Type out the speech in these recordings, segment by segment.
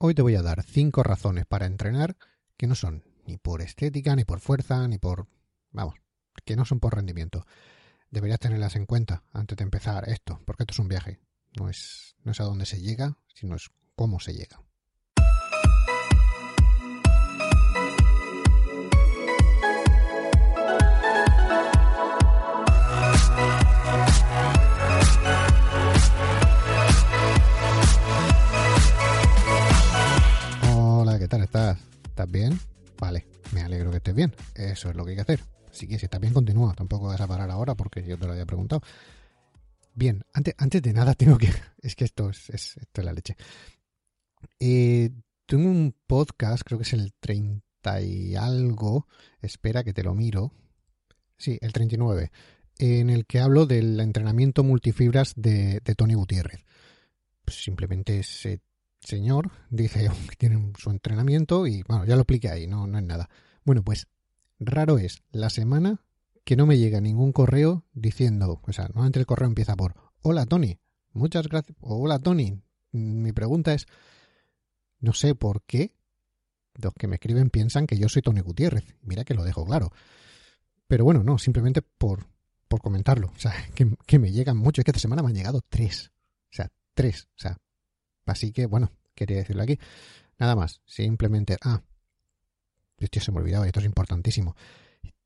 Hoy te voy a dar cinco razones para entrenar que no son ni por estética, ni por fuerza, ni por... vamos, que no son por rendimiento. Deberías tenerlas en cuenta antes de empezar esto, porque esto es un viaje. No es, no es a dónde se llega, sino es cómo se llega. Eso es lo que hay que hacer. Así que si estás bien, continúa. Tampoco vas a parar ahora porque yo te lo había preguntado. Bien, antes, antes de nada tengo que... Es que esto es, esto es la leche. Eh, tengo un podcast, creo que es el 30 y algo. Espera que te lo miro. Sí, el 39. En el que hablo del entrenamiento multifibras de, de Tony Gutiérrez. Pues simplemente ese señor dice que tiene su entrenamiento y bueno, ya lo expliqué ahí, no, no es nada. Bueno, pues raro es la semana que no me llega ningún correo diciendo, o sea, normalmente el correo empieza por Hola Tony, muchas gracias. Hola Tony, mi pregunta es, no sé por qué los que me escriben piensan que yo soy Tony Gutiérrez. Mira que lo dejo claro. Pero bueno, no, simplemente por, por comentarlo. O sea, que, que me llegan mucho. Es que esta semana me han llegado tres. O sea, tres. O sea, así que bueno, quería decirlo aquí. Nada más, simplemente... Ah, esto se me olvidaba, esto es importantísimo.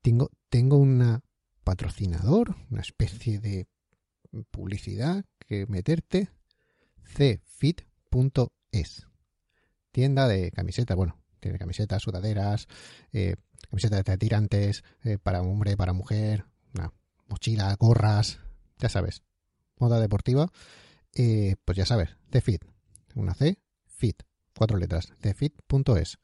Tengo, tengo una patrocinador, una especie de publicidad que meterte, cfit.es. Tienda de camisetas, bueno, tiene camisetas, sudaderas, eh, camisetas de tirantes, eh, para hombre, para mujer, una mochila, gorras, ya sabes, moda deportiva, eh, pues ya sabes, cfit, una C, fit, cuatro letras, cfit.es.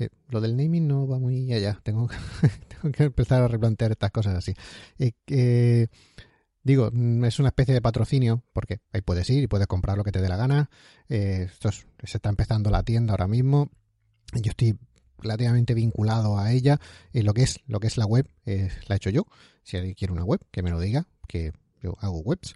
Eh, lo del naming no va muy allá. Tengo, tengo que empezar a replantear estas cosas así. Eh, digo, mm, es una especie de patrocinio, porque ahí puedes ir y puedes comprar lo que te dé la gana. Eh, esto es- se está empezando la tienda ahora mismo. Yo estoy relativamente vinculado a ella. Y lo que es, lo que es la web, la he hecho yo. Si alguien quiere una web, que me lo diga, que yo hago webs.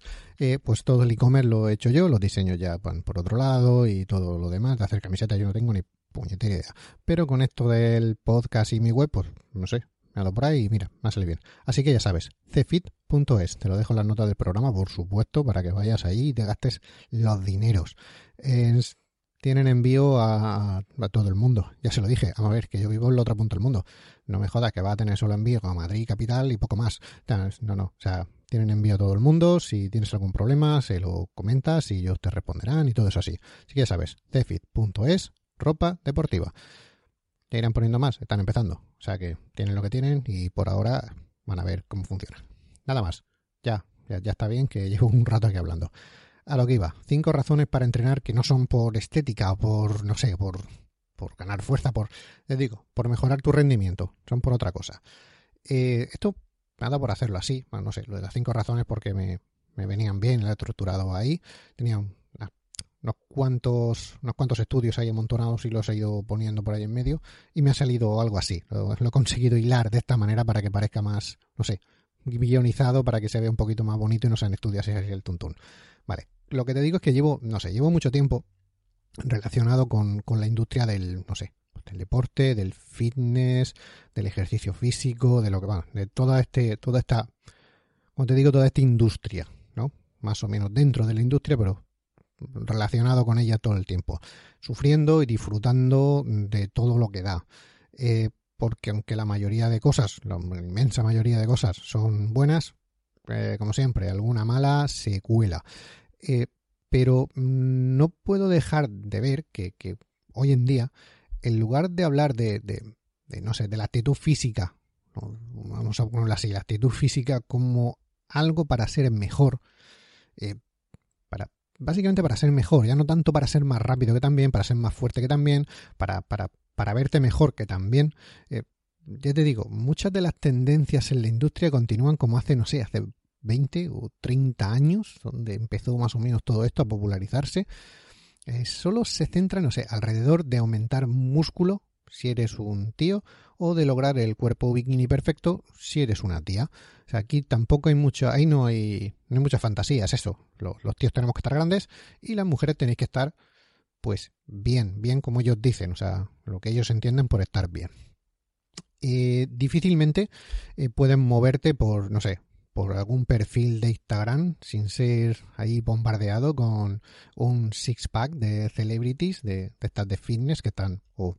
Pues todo el e-commerce lo he hecho yo, los diseños ya van por otro lado y todo lo demás. De hacer camisetas yo no tengo ni puñetera idea. Pero con esto del podcast y mi web, pues no sé, me ha dado por ahí y mira, me salido bien. Así que ya sabes, cfit.es, te lo dejo en las notas del programa, por supuesto, para que vayas ahí y te gastes los dineros. Tienen envío a, todo el mundo. Ya se lo dije, a ver, que yo vivo en la otra punta del mundo. No me jodas que va a tener solo envío a Madrid, capital y poco más. No, no, o sea, tienen envío a todo el mundo. Si tienes algún problema, se lo comentas y ellos te responderán y todo eso así. Así que ya sabes, cfit.es, ropa deportiva. Ya irán poniendo más, están empezando. O sea que tienen lo que tienen y por ahora van a ver cómo funciona. Nada más. Ya, ya, ya está bien que llevo un rato aquí hablando. A lo que iba. Cinco razones para entrenar que no son por estética o por, no sé, por, por ganar fuerza, por, les digo, por mejorar tu rendimiento. Son por otra cosa. Eh, esto dado por hacerlo así. Bueno, no sé, lo de las cinco razones porque me, me venían bien, lo he estructurado ahí. Tenía un- unos cuantos, unos cuantos estudios ahí amontonados y los he ido poniendo por ahí en medio y me ha salido algo así. Lo, he conseguido hilar de esta manera para que parezca más, no sé, guionizado para que se vea un poquito más bonito y no sean estudios así el tuntún. Vale, lo que te digo es que llevo, no sé, llevo mucho tiempo relacionado con, con la industria del, no sé, del deporte, del fitness, del ejercicio físico, de lo que va, de toda este, toda esta, como te digo, toda esta industria, ¿no? Más o menos dentro de la industria, pero relacionado con ella todo el tiempo, sufriendo y disfrutando de todo lo que da. Eh, porque aunque la mayoría de cosas, la inmensa mayoría de cosas son buenas, eh, como siempre, alguna mala se cuela. Eh, pero mm, no puedo dejar de ver que, hoy en día, en lugar de hablar de, no sé, de la actitud física, ¿no? vamos a ponerlo así, la actitud física como algo para ser mejor, eh, básicamente para ser mejor, ya no tanto para ser más rápido que también, para ser más fuerte que también, para, para, para verte mejor que también. eh, ya te digo, muchas de las tendencias en la industria continúan como hace, no sé, hace 20 o 30 años, donde empezó más o menos todo esto a popularizarse. Eh, solo se centra, no sé, alrededor de aumentar músculo si eres un tío o de lograr el cuerpo bikini perfecto si eres una tía. O sea, aquí tampoco hay mucho, ahí no hay, no hay mucha fantasía, es eso. Los, tíos tenemos que estar grandes y las mujeres tenéis que estar pues bien, bien como ellos dicen, o sea, lo que ellos entienden por estar bien. Eh, difícilmente eh, pueden moverte por, no sé, por algún perfil de Instagram sin ser ahí bombardeado con un six pack de celebrities de, estas de fitness que están o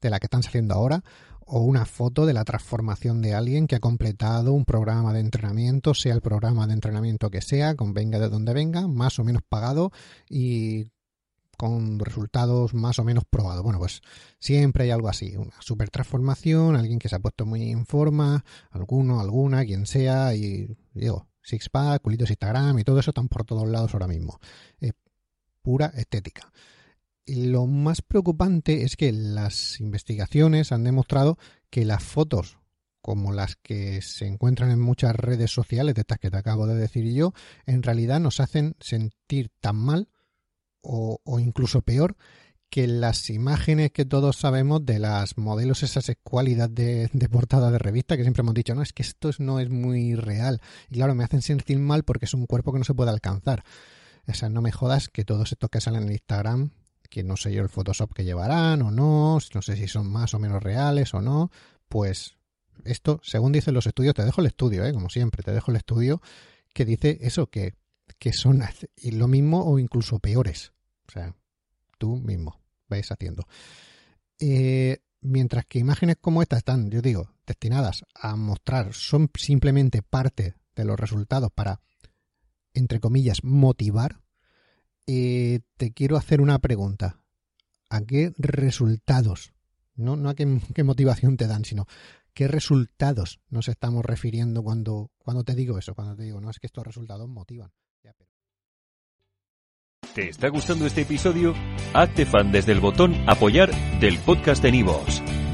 de la que están saliendo ahora o una foto de la transformación de alguien que ha completado un programa de entrenamiento, sea el programa de entrenamiento que sea, con venga de donde venga, más o menos pagado y con resultados más o menos probados. Bueno, pues siempre hay algo así, una super transformación, alguien que se ha puesto muy en forma, alguno, alguna, quien sea, y digo, six pack, culitos Instagram y todo eso están por todos lados ahora mismo. Es pura estética. Lo más preocupante es que las investigaciones han demostrado que las fotos como las que se encuentran en muchas redes sociales, de estas que te acabo de decir yo, en realidad nos hacen sentir tan mal o, incluso peor que las imágenes que todos sabemos de las modelos esas escualidad de, de, portada de revista que siempre hemos dicho, no, es que esto no es muy real. Y claro, me hacen sentir mal porque es un cuerpo que no se puede alcanzar. O sea, no me jodas que todos estos que salen en Instagram, que no sé yo el Photoshop que llevarán o no, no sé si son más o menos reales o no, pues esto, según dicen los estudios, te dejo el estudio, ¿eh? como siempre, te dejo el estudio que dice eso, que que son lo mismo o incluso peores. O sea, tú mismo vais haciendo. Eh, mientras que imágenes como esta están, yo digo, destinadas a mostrar, son simplemente parte de los resultados para, entre comillas, motivar, eh, te quiero hacer una pregunta. ¿A qué resultados? No, no a qué, motivación te dan, sino ¿Qué resultados nos estamos refiriendo cuando, cuando te digo eso? Cuando te digo, no es que estos resultados motivan. ¿Te está gustando este episodio? Hazte fan desde el botón Apoyar del podcast de Nivos.